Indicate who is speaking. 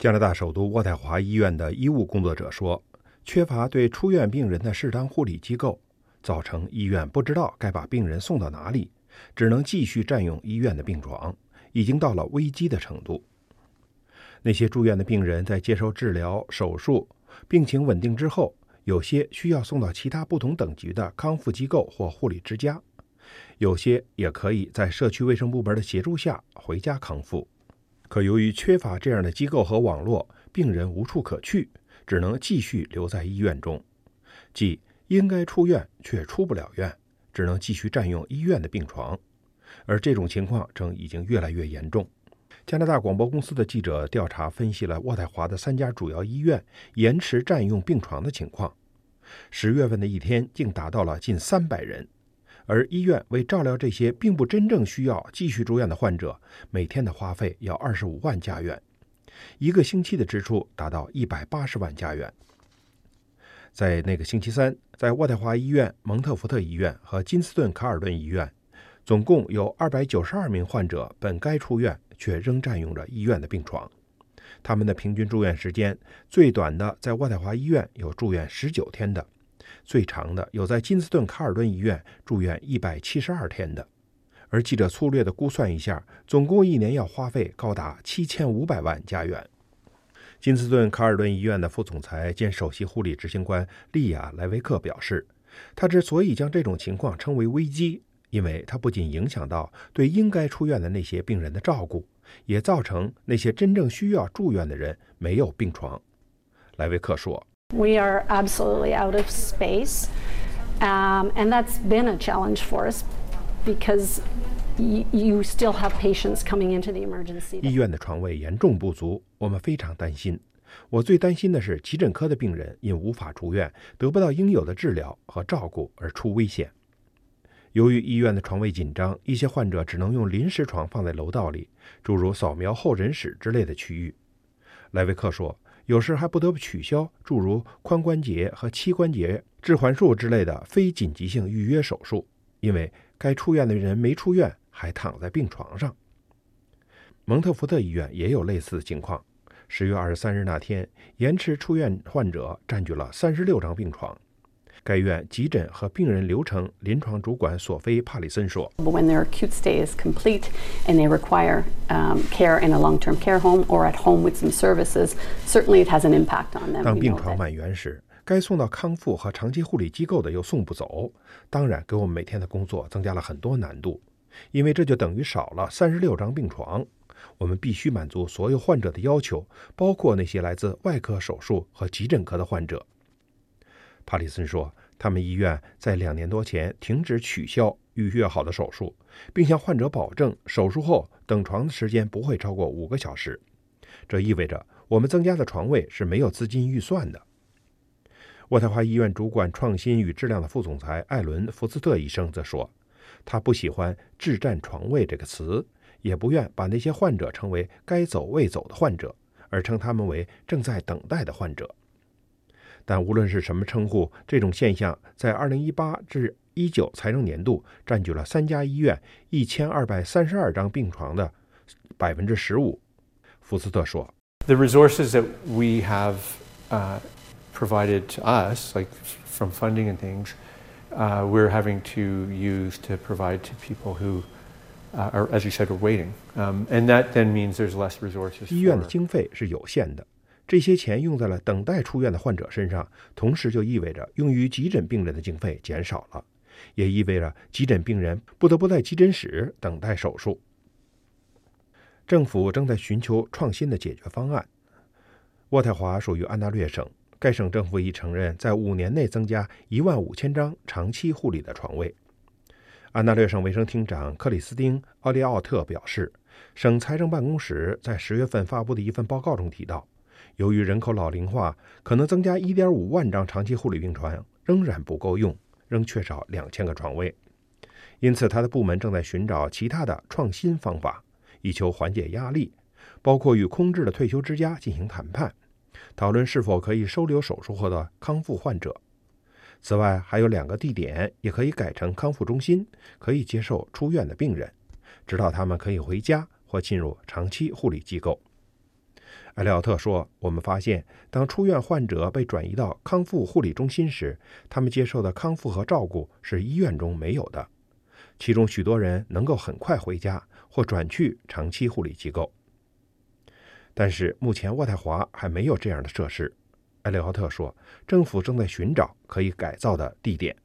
Speaker 1: 加拿大首都渥太华医院的医务工作者说：“缺乏对出院病人的适当护理机构，造成医院不知道该把病人送到哪里，只能继续占用医院的病床，已经到了危机的程度。那些住院的病人在接受治疗、手术、病情稳定之后，有些需要送到其他不同等级的康复机构或护理之家，有些也可以在社区卫生部门的协助下回家康复。”可由于缺乏这样的机构和网络，病人无处可去，只能继续留在医院中，即应该出院却出不了院，只能继续占用医院的病床。而这种情况正已经越来越严重。加拿大广播公司的记者调查分析了渥太华的三家主要医院延迟占用病床的情况，十月份的一天竟达到了近三百人。而医院为照料这些并不真正需要继续住院的患者，每天的花费要二十五万加元，一个星期的支出达到一百八十万加元。在那个星期三，在渥太华医院、蒙特福特医院和金斯顿卡尔顿医院，总共有二百九十二名患者本该出院，却仍占用着医院的病床。他们的平均住院时间，最短的在渥太华医院有住院十九天的。最长的有在金斯顿卡尔顿医院住院一百七十二天的，而记者粗略的估算一下，总共一年要花费高达七千五百万加元。金斯顿卡尔顿医院的副总裁兼首席护理执行官利亚莱维克表示，他之所以将这种情况称为危机，因为它不仅影响到对应该出院的那些病人的照顾，也造成那些真正需要住院的人没有病床。莱维克说。
Speaker 2: We are absolutely out of space, um, and that's been a challenge for us because you still have patients coming into the emergency.
Speaker 1: 医院的床位严重不足，我们非常担心。我最担心的是急诊科的病人因无法出院，得不到应有的治疗和照顾而出危险。由于医院的床位紧张，一些患者只能用临时床放在楼道里，诸如扫描候诊室之类的区域。莱维克说。有时还不得不取消诸如髋关节和膝关节置换术之类的非紧急性预约手术，因为该出院的人没出院，还躺在病床上。蒙特福特医院也有类似情况。十月二十三日那天，延迟出院患者占据了三十六张病床。该院急诊和病人流程临床主管索菲·帕里森说
Speaker 3: ：“When their acute stay is complete and they require care in a long-term care home or at home with some services, certainly it has an impact on them.”
Speaker 1: 当病床满员时，该送到康复和长期护理机构的又送不走，当然给我们每天的工作增加了很多难度，因为这就等于少了三十六张病床。我们必须满足所有患者的要求，包括那些来自外科手术和急诊科的患者。帕里森说：“他们医院在两年多前停止取消预约好的手术，并向患者保证手术后等床的时间不会超过五个小时。这意味着我们增加的床位是没有资金预算的。”渥太华医院主管创新与质量的副总裁艾伦·福斯特医生则说：“他不喜欢‘智占床位’这个词，也不愿把那些患者称为‘该走未走的患者’，而称他们为‘正在等待的患者’。”但无论是什么称呼，这种现象在二零一八至一九财政年度占据了三家医院一千二百三十二张病床的百分之十五。福斯特说
Speaker 4: ：“The resources that we have provided to us, like from funding and things, we're having to use to provide to people who are, as you said, are waiting. um, And that then means there's less resources.”
Speaker 1: 医院的经费是有限的。这些钱用在了等待出院的患者身上，同时就意味着用于急诊病人的经费减少了，也意味着急诊病人不得不在急诊室等待手术。政府正在寻求创新的解决方案。渥太华属于安大略省，该省政府已承认在五年内增加一万五千张长期护理的床位。安大略省卫生厅长克里斯汀·奥利奥特表示，省财政办公室在十月份发布的一份报告中提到。由于人口老龄化，可能增加1.5万张长期护理病床仍然不够用，仍缺少2000个床位。因此，他的部门正在寻找其他的创新方法，以求缓解压力，包括与空置的退休之家进行谈判，讨论是否可以收留手术后的康复患者。此外，还有两个地点也可以改成康复中心，可以接受出院的病人，直到他们可以回家或进入长期护理机构。埃利奥特说：“我们发现，当出院患者被转移到康复护理中心时，他们接受的康复和照顾是医院中没有的。其中许多人能够很快回家或转去长期护理机构。但是目前渥太华还没有这样的设施。”埃利奥特说：“政府正在寻找可以改造的地点。”